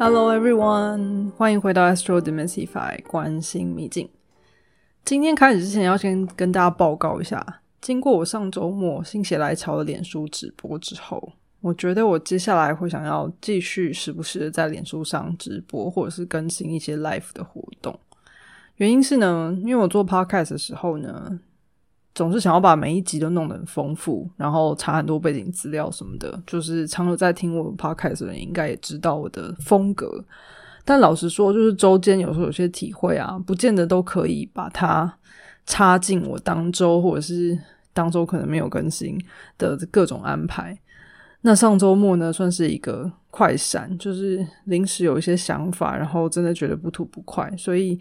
Hello everyone，欢迎回到 Astro Demystify 关心秘境。今天开始之前，要先跟大家报告一下，经过我上周末心血来潮的脸书直播之后，我觉得我接下来会想要继续时不时的在脸书上直播，或者是更新一些 live 的活动。原因是呢，因为我做 podcast 的时候呢。总是想要把每一集都弄得很丰富，然后查很多背景资料什么的。就是常有在听我 podcast 的人，应该也知道我的风格。但老实说，就是周间有时候有些体会啊，不见得都可以把它插进我当周或者是当周可能没有更新的各种安排。那上周末呢，算是一个快闪，就是临时有一些想法，然后真的觉得不吐不快，所以。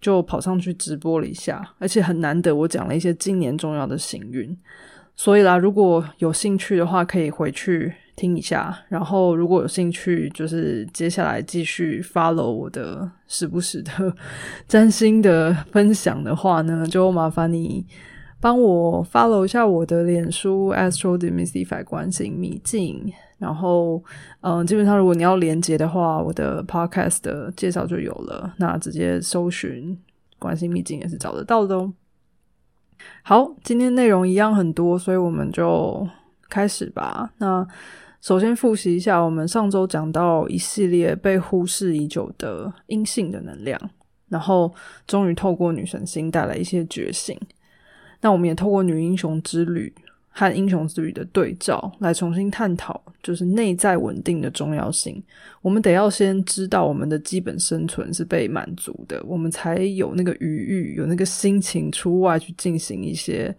就跑上去直播了一下，而且很难得，我讲了一些今年重要的行运，所以啦，如果有兴趣的话，可以回去听一下。然后如果有兴趣，就是接下来继续 follow 我的时不时的 占星的分享的话呢，就麻烦你帮我 follow 一下我的脸书 Astro Demystify 关心秘境。然后，嗯，基本上如果你要连接的话，我的 podcast 的介绍就有了。那直接搜寻“关心秘境”也是找得到的哦。好，今天内容一样很多，所以我们就开始吧。那首先复习一下，我们上周讲到一系列被忽视已久的阴性的能量，然后终于透过女神星带来一些觉醒。那我们也透过女英雄之旅。和英雄之旅的对照，来重新探讨，就是内在稳定的重要性。我们得要先知道我们的基本生存是被满足的，我们才有那个余裕，有那个心情出外去进行一些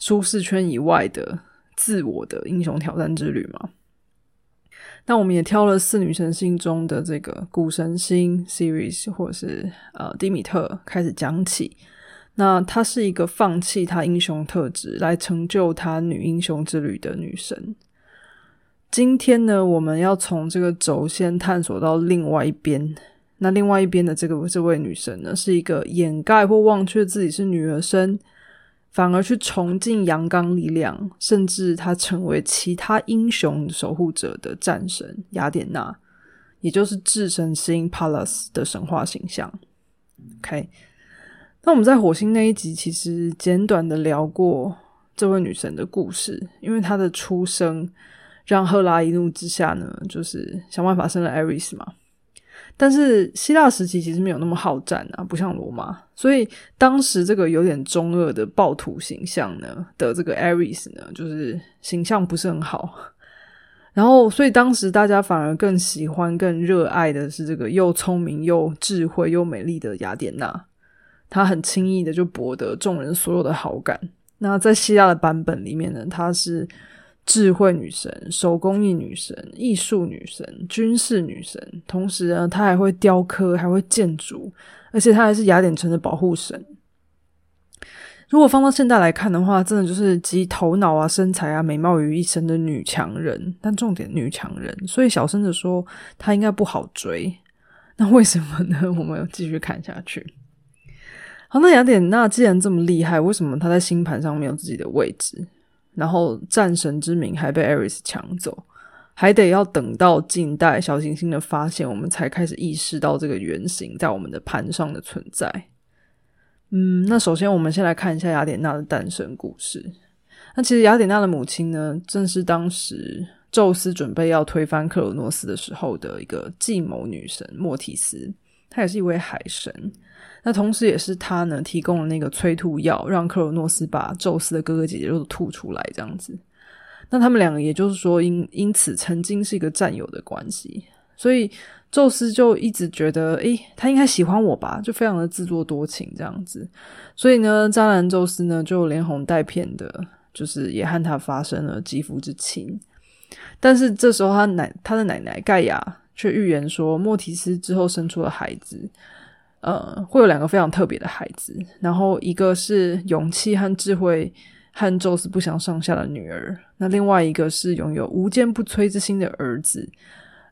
舒适圈以外的自我的英雄挑战之旅嘛。那我们也挑了四女神星中的这个古神星 series，或者是呃迪米特开始讲起。那她是一个放弃她英雄特质来成就她女英雄之旅的女神。今天呢，我们要从这个轴先探索到另外一边。那另外一边的这个这位女神呢，是一个掩盖或忘却自己是女儿身，反而去崇敬阳刚力量，甚至她成为其他英雄守护者的战神雅典娜，也就是智神星 Pallas 的神话形象。OK。那我们在火星那一集其实简短的聊过这位女神的故事，因为她的出生让赫拉一怒之下呢，就是想办法生了艾瑞斯嘛。但是希腊时期其实没有那么好战啊，不像罗马，所以当时这个有点中二的暴徒形象呢的这个艾瑞斯呢，就是形象不是很好。然后，所以当时大家反而更喜欢、更热爱的是这个又聪明又智慧又美丽的雅典娜。她很轻易的就博得众人所有的好感。那在希腊的版本里面呢，她是智慧女神、手工艺女神、艺术女神、军事女神，同时呢，她还会雕刻，还会建筑，而且她还是雅典城的保护神。如果放到现代来看的话，真的就是集头脑啊、身材啊、美貌于一身的女强人。但重点，女强人，所以小声的说，她应该不好追。那为什么呢？我们继续看下去。好，那雅典娜既然这么厉害，为什么她在星盘上没有自己的位置？然后战神之名还被艾瑞斯抢走，还得要等到近代小行星的发现，我们才开始意识到这个原型在我们的盘上的存在。嗯，那首先我们先来看一下雅典娜的诞生故事。那其实雅典娜的母亲呢，正是当时宙斯准备要推翻克罗诺斯的时候的一个计谋女神莫提斯，她也是一位海神。那同时，也是他呢提供了那个催吐药，让克罗诺斯把宙斯的哥哥姐姐都吐出来，这样子。那他们两个，也就是说，因因此曾经是一个战友的关系，所以宙斯就一直觉得，诶，他应该喜欢我吧，就非常的自作多情这样子。所以呢，渣男宙斯呢就连哄带骗的，就是也和他发生了肌肤之亲。但是这时候，他奶他的奶奶盖亚却预言说，莫提斯之后生出了孩子。呃，会有两个非常特别的孩子，然后一个是勇气和智慧和宙斯不相上下的女儿，那另外一个是拥有无坚不摧之心的儿子，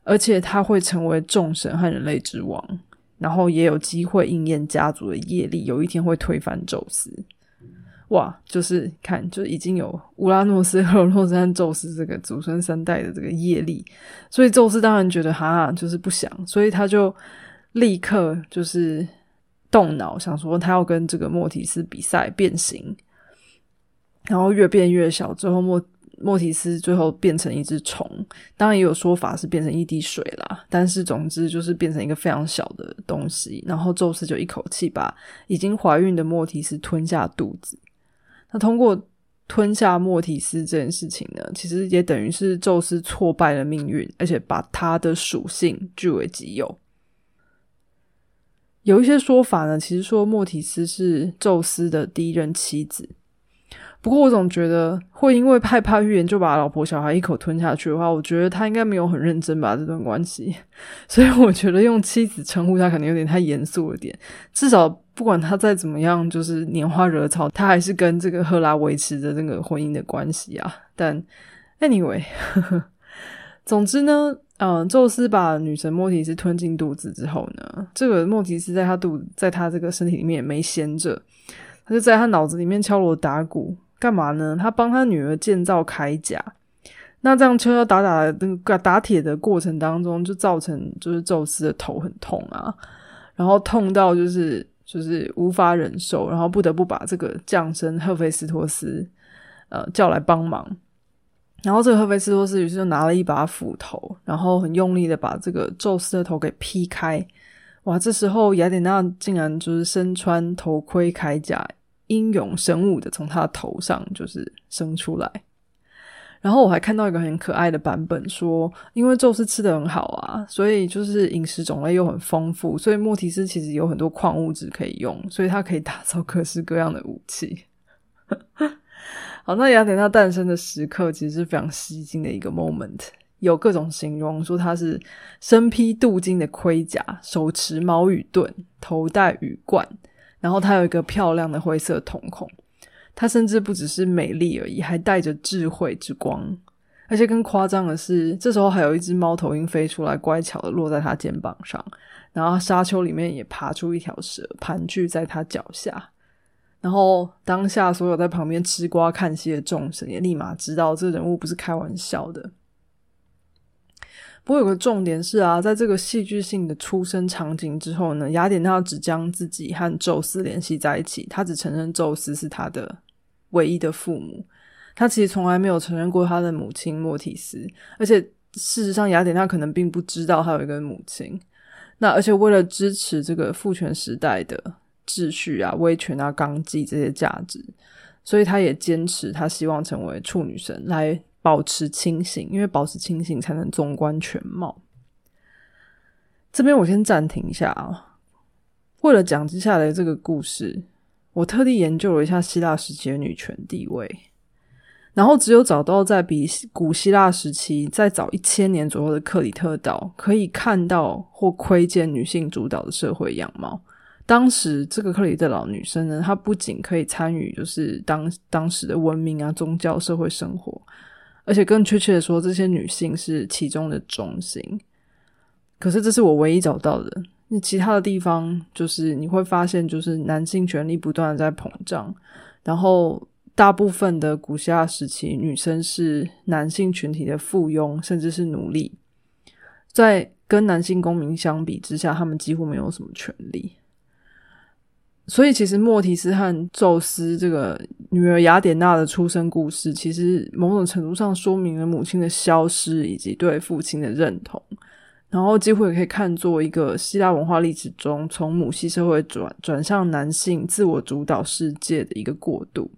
而且他会成为众神和人类之王，然后也有机会应验家族的业力，有一天会推翻宙斯。哇，就是看，就已经有乌拉诺斯、赫 洛斯和宙斯这个祖孙三代的这个业力，所以宙斯当然觉得哈，就是不想，所以他就立刻就是动脑想说，他要跟这个莫提斯比赛变形，然后越变越小，最后莫莫提斯最后变成一只虫，当然也有说法是变成一滴水啦，但是总之就是变成一个非常小的东西，然后宙斯就一口气把已经怀孕的莫提斯吞下肚子。那通过吞下莫提斯这件事情呢，其实也等于是宙斯挫败了命运，而且把他的属性据为己有。有一些说法呢，其实说莫提斯是宙斯的第一任妻子。不过我总觉得会因为害怕预言就把老婆小孩一口吞下去的话，我觉得他应该没有很认真吧这段关系。所以我觉得用妻子称呼他可能有点太严肃了点。至少不管他再怎么样，就是拈花惹草，他还是跟这个赫拉维持着这个婚姻的关系啊。但 anyway，总之呢，嗯，宙斯把女神莫提斯吞进肚子之后呢，这个莫提斯在他肚在他这个身体里面也没闲着，他就在他脑子里面敲锣打鼓。干嘛呢？他帮他女儿建造铠甲，那这样敲敲打打那个打铁的过程当中，就造成就是宙斯的头很痛啊，然后痛到就是就是无法忍受，然后不得不把这个降生赫菲斯托斯呃叫来帮忙，然后这个赫菲斯托斯于是就拿了一把斧头，然后很用力的把这个宙斯的头给劈开，哇！这时候雅典娜竟然就是身穿头盔铠甲。英勇神武的从他头上就是生出来，然后我还看到一个很可爱的版本，说因为宙斯吃的很好啊，所以就是饮食种类又很丰富，所以莫提斯其实有很多矿物质可以用，所以他可以打造各式各样的武器。好，那雅典娜诞生的时刻其实是非常吸睛的一个 moment，有各种形容说他是身披镀金的盔甲，手持矛与盾，头戴羽冠。然后她有一个漂亮的灰色瞳孔，她甚至不只是美丽而已，还带着智慧之光。而且更夸张的是，这时候还有一只猫头鹰飞出来，乖巧的落在她肩膀上。然后沙丘里面也爬出一条蛇，盘踞在她脚下。然后当下所有在旁边吃瓜看戏的众神也立马知道，这人物不是开玩笑的。不过有个重点是啊，在这个戏剧性的出生场景之后呢，雅典娜只将自己和宙斯联系在一起，她只承认宙斯是她的唯一的父母，她其实从来没有承认过她的母亲莫提斯，而且事实上雅典娜可能并不知道她有一个母亲。那而且为了支持这个父权时代的秩序啊、威权啊、纲纪这些价值，所以他也坚持他希望成为处女神来。保持清醒，因为保持清醒才能纵观全貌。这边我先暂停一下啊，为了讲接下来这个故事，我特地研究了一下希腊时期的女权地位，然后只有找到在比古希腊时期再早一千年左右的克里特岛，可以看到或窥见女性主导的社会样貌。当时这个克里特岛女生呢，她不仅可以参与，就是当当时的文明啊、宗教、社会生活。而且更确切的说，这些女性是其中的中心。可是这是我唯一找到的。那其他的地方，就是你会发现，就是男性权力不断的在膨胀。然后大部分的古希腊时期，女生是男性群体的附庸，甚至是奴隶。在跟男性公民相比之下，他们几乎没有什么权利。所以，其实莫提斯和宙斯这个女儿雅典娜的出生故事，其实某种程度上说明了母亲的消失以及对父亲的认同。然后，几乎也可以看作一个希腊文化历史中从母系社会转转向男性自我主导世界的一个过渡。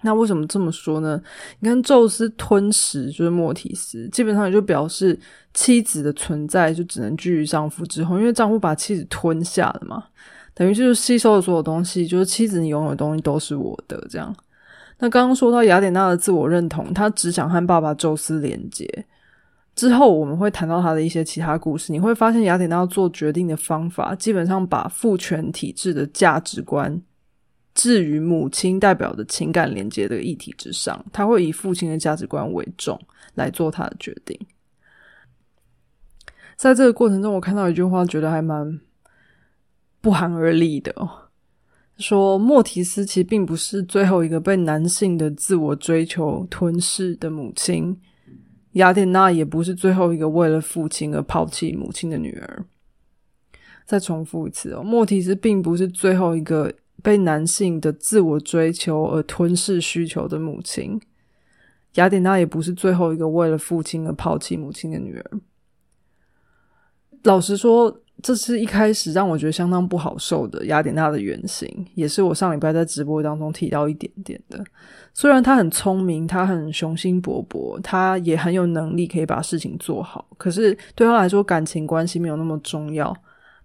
那为什么这么说呢？你看，宙斯吞食就是莫提斯，基本上也就表示妻子的存在就只能居于丈夫之后，因为丈夫把妻子吞下了嘛。等于就是吸收了所有东西，就是妻子你拥有的东西都是我的这样。那刚刚说到雅典娜的自我认同，她只想和爸爸宙斯连接。之后我们会谈到她的一些其他故事，你会发现雅典娜做决定的方法，基本上把父权体制的价值观置于母亲代表的情感连接的议题之上，他会以父亲的价值观为重来做他的决定。在这个过程中，我看到一句话，觉得还蛮。不寒而栗的，说莫提斯其实并不是最后一个被男性的自我追求吞噬的母亲，雅典娜也不是最后一个为了父亲而抛弃母亲的女儿。再重复一次哦，莫提斯并不是最后一个被男性的自我追求而吞噬需求的母亲，雅典娜也不是最后一个为了父亲而抛弃母亲的女儿。老实说。这是一开始让我觉得相当不好受的雅典娜的原型，也是我上礼拜在直播当中提到一点点的。虽然他很聪明，他很雄心勃勃，他也很有能力可以把事情做好，可是对他来说，感情关系没有那么重要。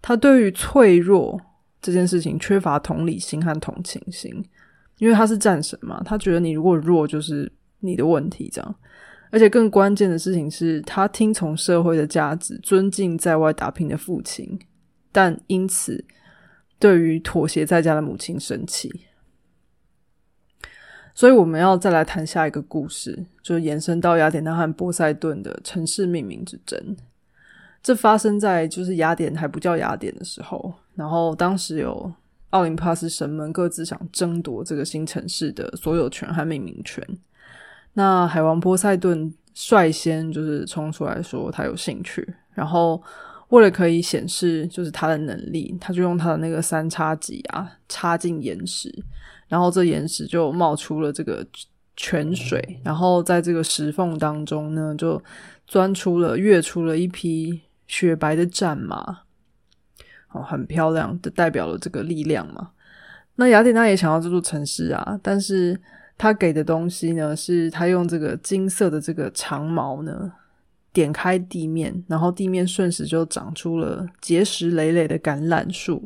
他对于脆弱这件事情缺乏同理心和同情心，因为他是战神嘛，他觉得你如果弱就是你的问题，这样。而且更关键的事情是他听从社会的价值，尊敬在外打拼的父亲，但因此对于妥协在家的母亲生气。所以我们要再来谈下一个故事，就延伸到雅典娜和波塞顿的城市命名之争。这发生在就是雅典还不叫雅典的时候，然后当时有奥林帕斯神们各自想争夺这个新城市的所有权和命名权。那海王波塞顿率先就是冲出来说他有兴趣，然后为了可以显示就是他的能力，他就用他的那个三叉戟啊插进岩石，然后这岩石就冒出了这个泉水，然后在这个石缝当中呢，就钻出了跃出了一匹雪白的战马，哦，很漂亮的，代表了这个力量嘛。那雅典娜也想要这座城市啊，但是。他给的东西呢，是他用这个金色的这个长矛呢，点开地面，然后地面瞬时就长出了结实累累的橄榄树，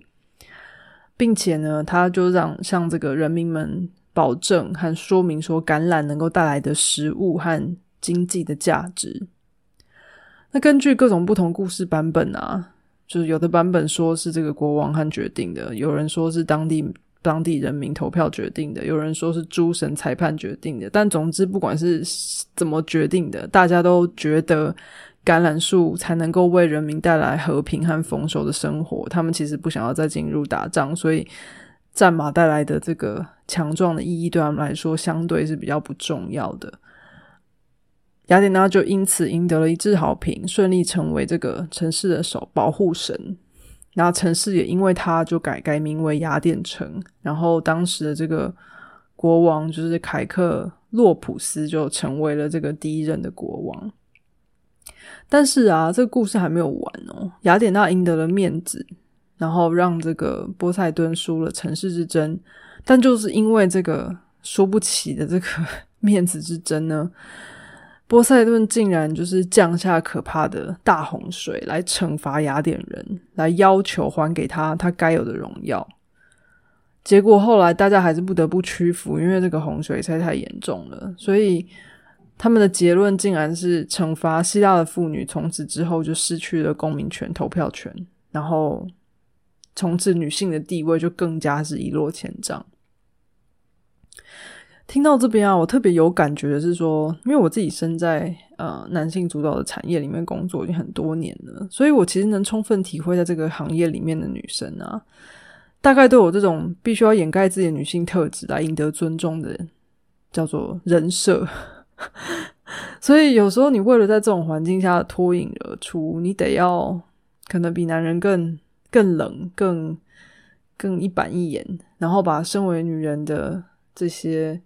并且呢，他就让向这个人民们保证和说明说，橄榄能够带来的食物和经济的价值。那根据各种不同故事版本啊，就是有的版本说是这个国王和决定的，有人说是当地。当地人民投票决定的，有人说是诸神裁判决定的，但总之不管是怎么决定的，大家都觉得橄榄树才能够为人民带来和平和丰收的生活。他们其实不想要再进入打仗，所以战马带来的这个强壮的意义，对他们来说相对是比较不重要的。雅典娜就因此赢得了一致好评，顺利成为这个城市的守保护神。然后城市也因为他就改改名为雅典城，然后当时的这个国王就是凯克洛普斯就成为了这个第一任的国王。但是啊，这个故事还没有完哦。雅典娜赢得了面子，然后让这个波塞顿输了城市之争，但就是因为这个输不起的这个 面子之争呢。波塞顿竟然就是降下可怕的大洪水来惩罚雅典人，来要求还给他他该有的荣耀。结果后来大家还是不得不屈服，因为这个洪水实在太严重了。所以他们的结论竟然是惩罚希腊的妇女，从此之后就失去了公民权、投票权，然后从此女性的地位就更加是一落千丈。听到这边啊，我特别有感觉的是说，因为我自己身在呃男性主导的产业里面工作已经很多年了，所以我其实能充分体会在这个行业里面的女生啊，大概都有这种必须要掩盖自己的女性特质来赢得尊重的叫做人设。所以有时候你为了在这种环境下脱颖而出，你得要可能比男人更更冷、更更一板一眼，然后把身为女人的这些。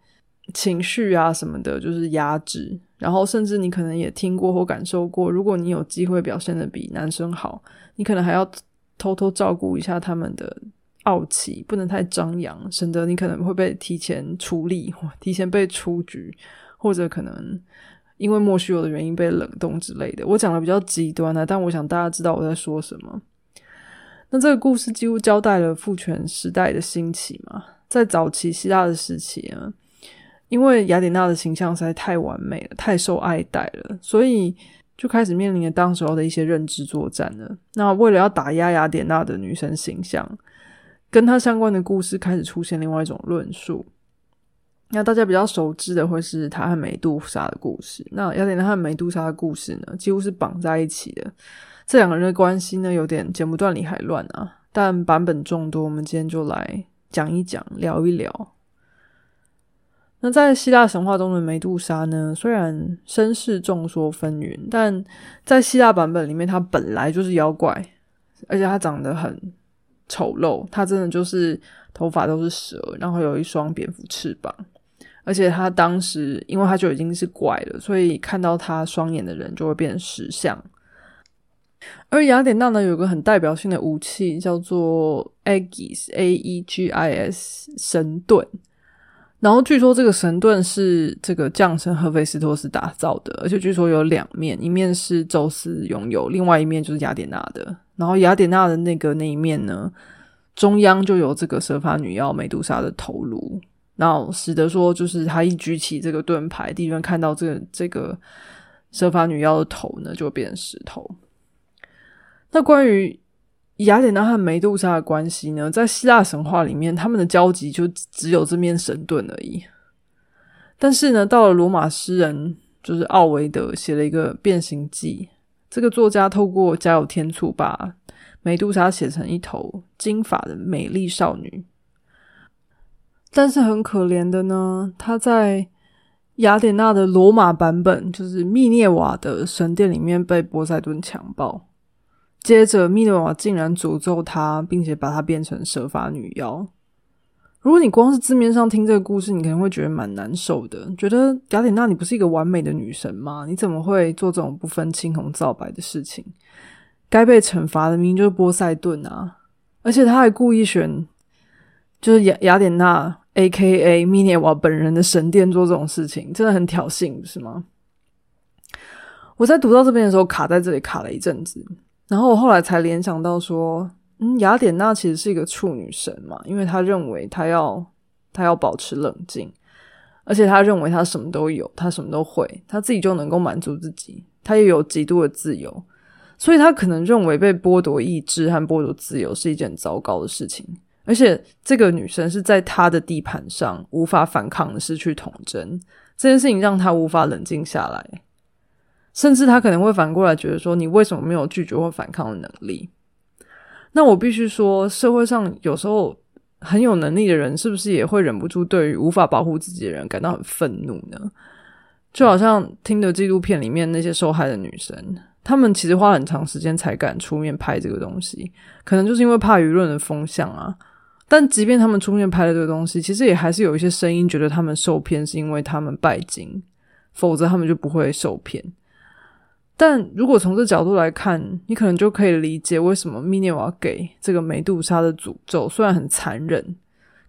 情绪啊什么的，就是压制。然后甚至你可能也听过或感受过，如果你有机会表现的比男生好，你可能还要偷偷照顾一下他们的傲气，不能太张扬，省得你可能会被提前处理，提前被出局，或者可能因为莫须有的原因被冷冻之类的。我讲的比较极端啊，但我想大家知道我在说什么。那这个故事几乎交代了父权时代的兴起嘛，在早期希腊的时期啊。因为雅典娜的形象实在太完美了，太受爱戴了，所以就开始面临了当时候的一些认知作战了。那为了要打压雅典娜的女神形象，跟她相关的故事开始出现另外一种论述。那大家比较熟知的会是她和美杜莎的故事。那雅典娜和美杜莎的故事呢，几乎是绑在一起的。这两个人的关系呢，有点剪不断理还乱啊。但版本众多，我们今天就来讲一讲，聊一聊。那在希腊神话中的梅杜莎呢？虽然身世众说纷纭，但在希腊版本里面，她本来就是妖怪，而且她长得很丑陋。她真的就是头发都是蛇，然后有一双蝙蝠翅膀。而且她当时，因为她就已经是怪了，所以看到她双眼的人就会变成石像。而雅典娜呢，有个很代表性的武器，叫做 Aegis（A E G I S） 神盾。然后据说这个神盾是这个降神赫菲斯托斯打造的，而且据说有两面，一面是宙斯拥有，另外一面就是雅典娜的。然后雅典娜的那个那一面呢，中央就有这个蛇发女妖美杜莎的头颅，然后使得说就是他一举起这个盾牌，敌人看到这个这个蛇发女妖的头呢，就变成石头。那关于雅典娜和梅杜莎的关系呢？在希腊神话里面，他们的交集就只有这面神盾而已。但是呢，到了罗马诗人就是奥维德写了一个《变形记》，这个作家透过加有天醋，把梅杜莎写成一头金发的美丽少女。但是很可怜的呢，他在雅典娜的罗马版本，就是密涅瓦的神殿里面被波塞顿强暴。接着，密涅瓦竟然诅咒他，并且把他变成蛇发女妖。如果你光是字面上听这个故事，你可能会觉得蛮难受的，觉得雅典娜你不是一个完美的女神吗？你怎么会做这种不分青红皂白的事情？该被惩罚的明明就是波塞顿啊！而且他还故意选就是雅雅典娜 （A.K.A. 密涅瓦）本人的神殿做这种事情，真的很挑衅，是吗？我在读到这边的时候，卡在这里卡了一阵子。然后我后来才联想到说，嗯，雅典娜其实是一个处女神嘛，因为她认为她要她要保持冷静，而且她认为她什么都有，她什么都会，她自己就能够满足自己，她也有极度的自由，所以她可能认为被剥夺意志和剥夺自由是一件糟糕的事情，而且这个女生是在她的地盘上无法反抗的失去统真，这件事情让她无法冷静下来。甚至他可能会反过来觉得说：“你为什么没有拒绝或反抗的能力？”那我必须说，社会上有时候很有能力的人，是不是也会忍不住对于无法保护自己的人感到很愤怒呢？就好像听的纪录片里面那些受害的女生，她们其实花很长时间才敢出面拍这个东西，可能就是因为怕舆论的风向啊。但即便他们出面拍了这个东西，其实也还是有一些声音觉得他们受骗是因为他们拜金，否则他们就不会受骗。但如果从这角度来看，你可能就可以理解为什么密涅瓦给这个梅杜莎的诅咒虽然很残忍，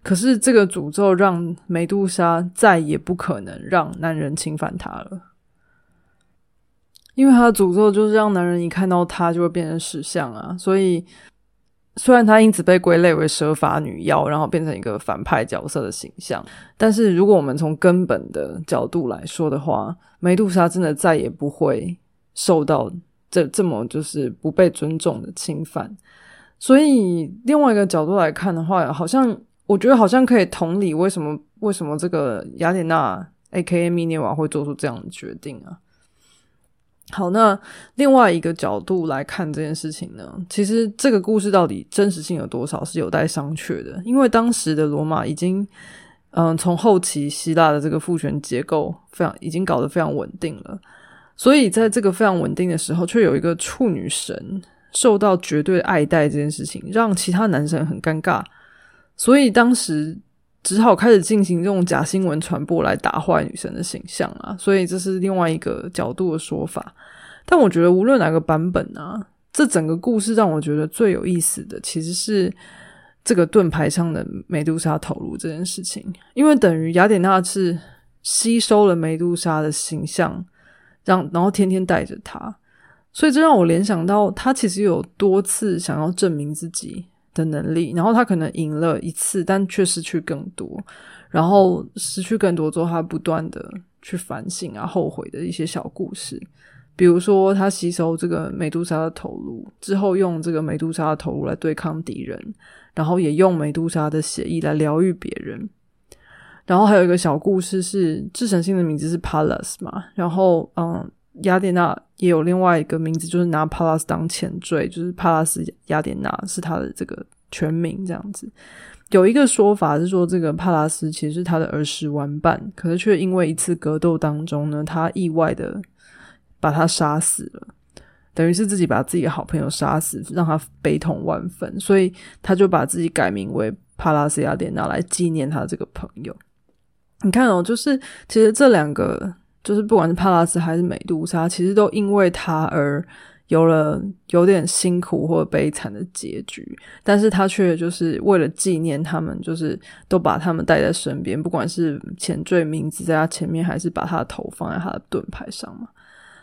可是这个诅咒让梅杜莎再也不可能让男人侵犯她了，因为她的诅咒就是让男人一看到她就会变成石像啊。所以虽然她因此被归类为蛇发女妖，然后变成一个反派角色的形象，但是如果我们从根本的角度来说的话，梅杜莎真的再也不会。受到这这么就是不被尊重的侵犯，所以另外一个角度来看的话，好像我觉得好像可以同理为什么为什么这个雅典娜 A.K.A. 米涅瓦会做出这样的决定啊？好，那另外一个角度来看这件事情呢，其实这个故事到底真实性有多少是有待商榷的，因为当时的罗马已经嗯从后期希腊的这个父权结构非常已经搞得非常稳定了。所以，在这个非常稳定的时候，却有一个处女神受到绝对爱戴这件事情，让其他男生很尴尬。所以当时只好开始进行这种假新闻传播来打坏女神的形象啊。所以这是另外一个角度的说法。但我觉得，无论哪个版本啊，这整个故事让我觉得最有意思的，其实是这个盾牌上的美杜莎头颅这件事情，因为等于雅典娜是吸收了美杜莎的形象。让然后天天带着他，所以这让我联想到他其实有多次想要证明自己的能力，然后他可能赢了一次，但却失去更多，然后失去更多之后，他不断的去反省啊、后悔的一些小故事，比如说他吸收这个美杜莎的头颅之后，用这个美杜莎的头颅来对抗敌人，然后也用美杜莎的血液来疗愈别人。然后还有一个小故事是智神星的名字是 Pallas 嘛，然后嗯，雅典娜也有另外一个名字，就是拿 Pallas 当前缀，就是帕拉斯雅典娜是他的这个全名这样子。有一个说法是说，这个帕拉斯其实是他的儿时玩伴，可是却因为一次格斗当中呢，他意外的把他杀死了，等于是自己把自己的好朋友杀死，让他悲痛万分，所以他就把自己改名为帕拉斯雅典娜来纪念他这个朋友。你看哦，就是其实这两个，就是不管是帕拉斯还是美杜莎，其实都因为他而。有了有点辛苦或悲惨的结局，但是他却就是为了纪念他们，就是都把他们带在身边，不管是前缀名字在他前面，还是把他的头放在他的盾牌上嘛。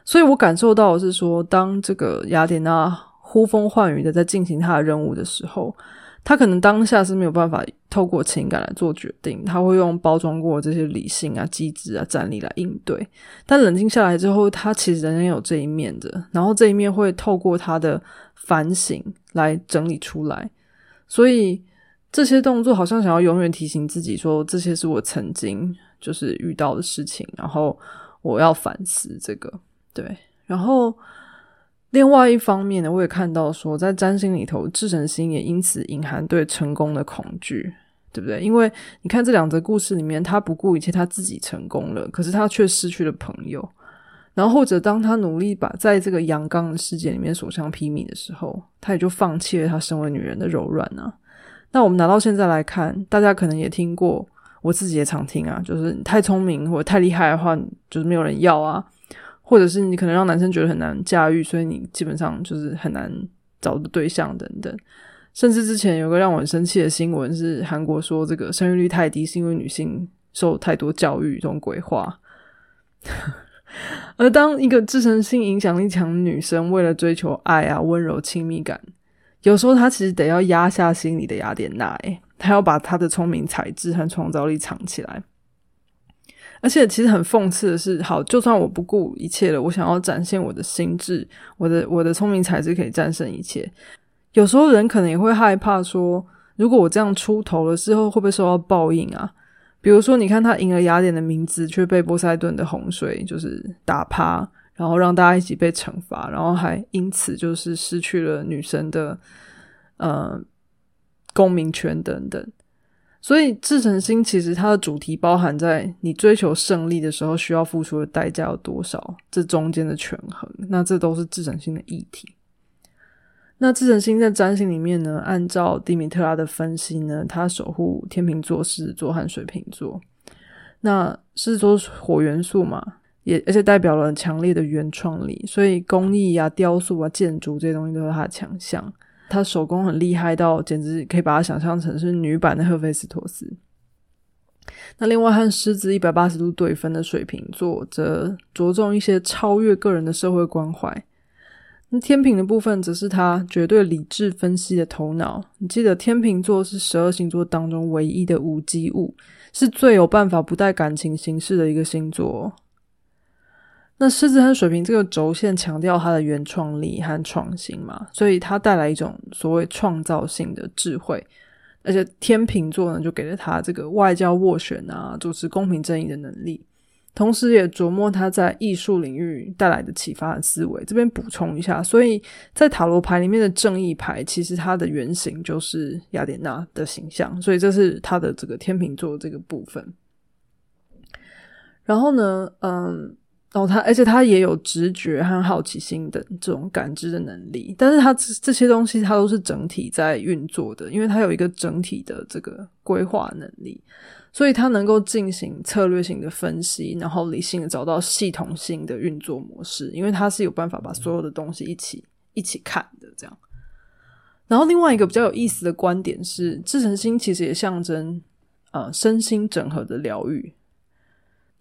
所以我感受到的是说，当这个雅典娜呼风唤雨的在进行他的任务的时候。他可能当下是没有办法透过情感来做决定，他会用包装过这些理性啊、机制啊、战力来应对。但冷静下来之后，他其实仍然有这一面的，然后这一面会透过他的反省来整理出来。所以这些动作好像想要永远提醒自己说，这些是我曾经就是遇到的事情，然后我要反思这个。对，然后。另外一方面呢，我也看到说，在占星里头，智神星也因此隐含对成功的恐惧，对不对？因为你看这两则故事里面，他不顾一切，他自己成功了，可是他却失去了朋友。然后或者当他努力把在这个阳刚的世界里面所向披靡的时候，他也就放弃了他身为女人的柔软啊。那我们拿到现在来看，大家可能也听过，我自己也常听啊，就是你太聪明或者太厉害的话，就是没有人要啊。或者是你可能让男生觉得很难驾驭，所以你基本上就是很难找的对象等等。甚至之前有个让我很生气的新闻，是韩国说这个生育率太低是因为女性受太多教育，这种鬼话。而当一个自身性影响力强的女生为了追求爱啊、温柔、亲密感，有时候她其实得要压下心里的雅典娜，诶，她要把她的聪明才智和创造力藏起来。而且其实很讽刺的是，好，就算我不顾一切了，我想要展现我的心智，我的我的聪明才智可以战胜一切。有时候人可能也会害怕说，如果我这样出头了之后，会不会受到报应啊？比如说，你看他赢了雅典的名字，却被波塞顿的洪水就是打趴，然后让大家一起被惩罚，然后还因此就是失去了女神的呃公民权等等。所以，自成星其实它的主题包含在你追求胜利的时候需要付出的代价有多少，这中间的权衡，那这都是自成星的议题。那自成星在占星里面呢，按照迪米特拉的分析呢，它守护天秤座、狮子座和水瓶座。那狮子座火元素嘛，也而且代表了强烈的原创力，所以工艺啊、雕塑啊、建筑这些东西都是它的强项。他手工很厉害到简直可以把它想象成是女版的赫菲斯托斯。那另外和狮子一百八十度对分的水瓶座，则着重一些超越个人的社会关怀。那天平的部分，则是他绝对理智分析的头脑。你记得天平座是十二星座当中唯一的无机物，是最有办法不带感情行事的一个星座。那狮子和水瓶这个轴线强调它的原创力和创新嘛，所以它带来一种所谓创造性的智慧，而且天秤座呢就给了他这个外交斡旋啊、主持公平正义的能力，同时也琢磨他在艺术领域带来的启发和思维。这边补充一下，所以在塔罗牌里面的正义牌，其实它的原型就是雅典娜的形象，所以这是他的这个天秤座这个部分。然后呢，嗯。然后他，而且他也有直觉和好奇心的这种感知的能力，但是他这些东西，他都是整体在运作的，因为他有一个整体的这个规划能力，所以他能够进行策略性的分析，然后理性的找到系统性的运作模式，因为他是有办法把所有的东西一起一起看的这样。然后另外一个比较有意思的观点是，智成星其实也象征呃身心整合的疗愈。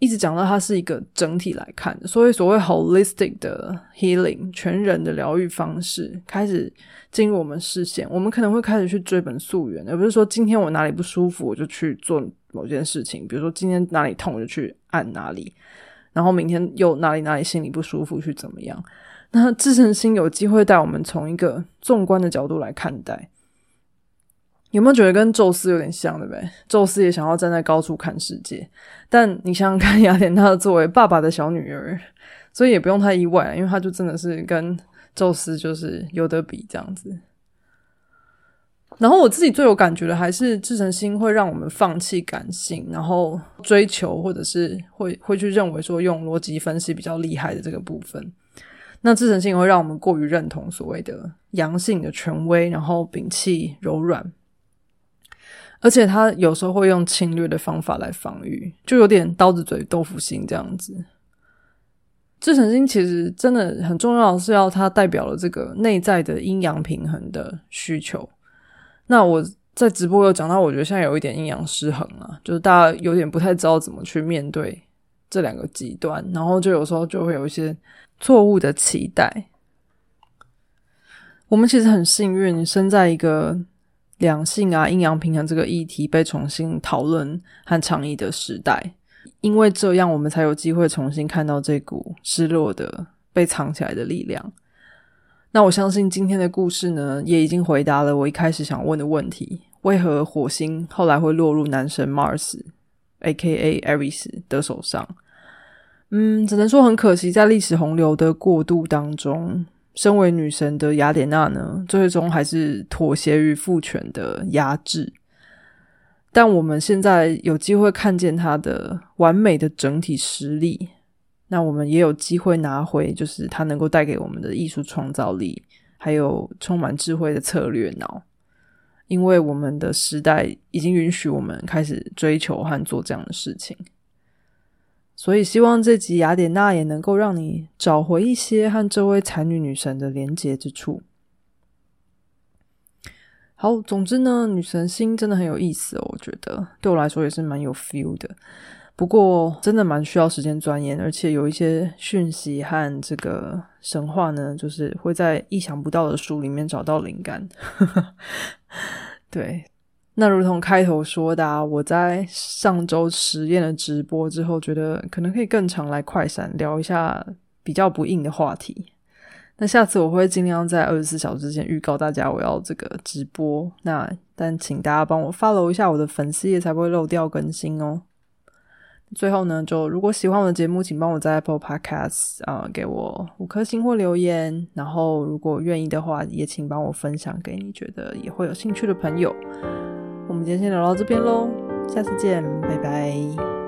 一直讲到它是一个整体来看的，所以所谓 holistic 的 healing 全人的疗愈方式开始进入我们视线，我们可能会开始去追本溯源，而不是说今天我哪里不舒服我就去做某件事情，比如说今天哪里痛我就去按哪里，然后明天又哪里哪里心里不舒服去怎么样？那自身心有机会带我们从一个纵观的角度来看待。有没有觉得跟宙斯有点像，对不对？宙斯也想要站在高处看世界，但你想想看，雅典娜作为爸爸的小女儿，所以也不用太意外，因为她就真的是跟宙斯就是有得比这样子。然后我自己最有感觉的还是自成心会让我们放弃感性，然后追求或者是会会去认为说用逻辑分析比较厉害的这个部分。那自成性会让我们过于认同所谓的阳性的权威，然后摒弃柔软，而且他有时候会用侵略的方法来防御，就有点刀子嘴豆腐心这样子。自成心其实真的很重要，是要它代表了这个内在的阴阳平衡的需求。那我在直播有讲到，我觉得现在有一点阴阳失衡啊，就是大家有点不太知道怎么去面对这两个极端，然后就有时候就会有一些错误的期待。我们其实很幸运，生在一个两性啊、阴阳平衡这个议题被重新讨论和倡议的时代，因为这样我们才有机会重新看到这股失落的、被藏起来的力量。那我相信今天的故事呢，也已经回答了我一开始想问的问题：为何火星后来会落入男神 Mars（A.K.A. Aries） 的手上？嗯，只能说很可惜，在历史洪流的过渡当中，身为女神的雅典娜呢，最终还是妥协于父权的压制。但我们现在有机会看见她的完美的整体实力。那我们也有机会拿回，就是她能够带给我们的艺术创造力，还有充满智慧的策略脑，因为我们的时代已经允许我们开始追求和做这样的事情。所以，希望这集雅典娜也能够让你找回一些和这位才女女神的连结之处。好，总之呢，女神心真的很有意思哦，我觉得对我来说也是蛮有 feel 的。不过，真的蛮需要时间钻研，而且有一些讯息和这个神话呢，就是会在意想不到的书里面找到灵感。对，那如同开头说的，啊我在上周实验了直播之后，觉得可能可以更常来快闪聊一下比较不硬的话题。那下次我会尽量在二十四小时之前预告大家我要这个直播。那但请大家帮我 follow 一下我的粉丝页，才不会漏掉更新哦。最后呢，就如果喜欢我的节目，请帮我在 Apple Podcast 啊给我五颗星或留言。然后如果愿意的话，也请帮我分享给你觉得也会有兴趣的朋友。我们今天先聊到这边喽，下次见，拜拜。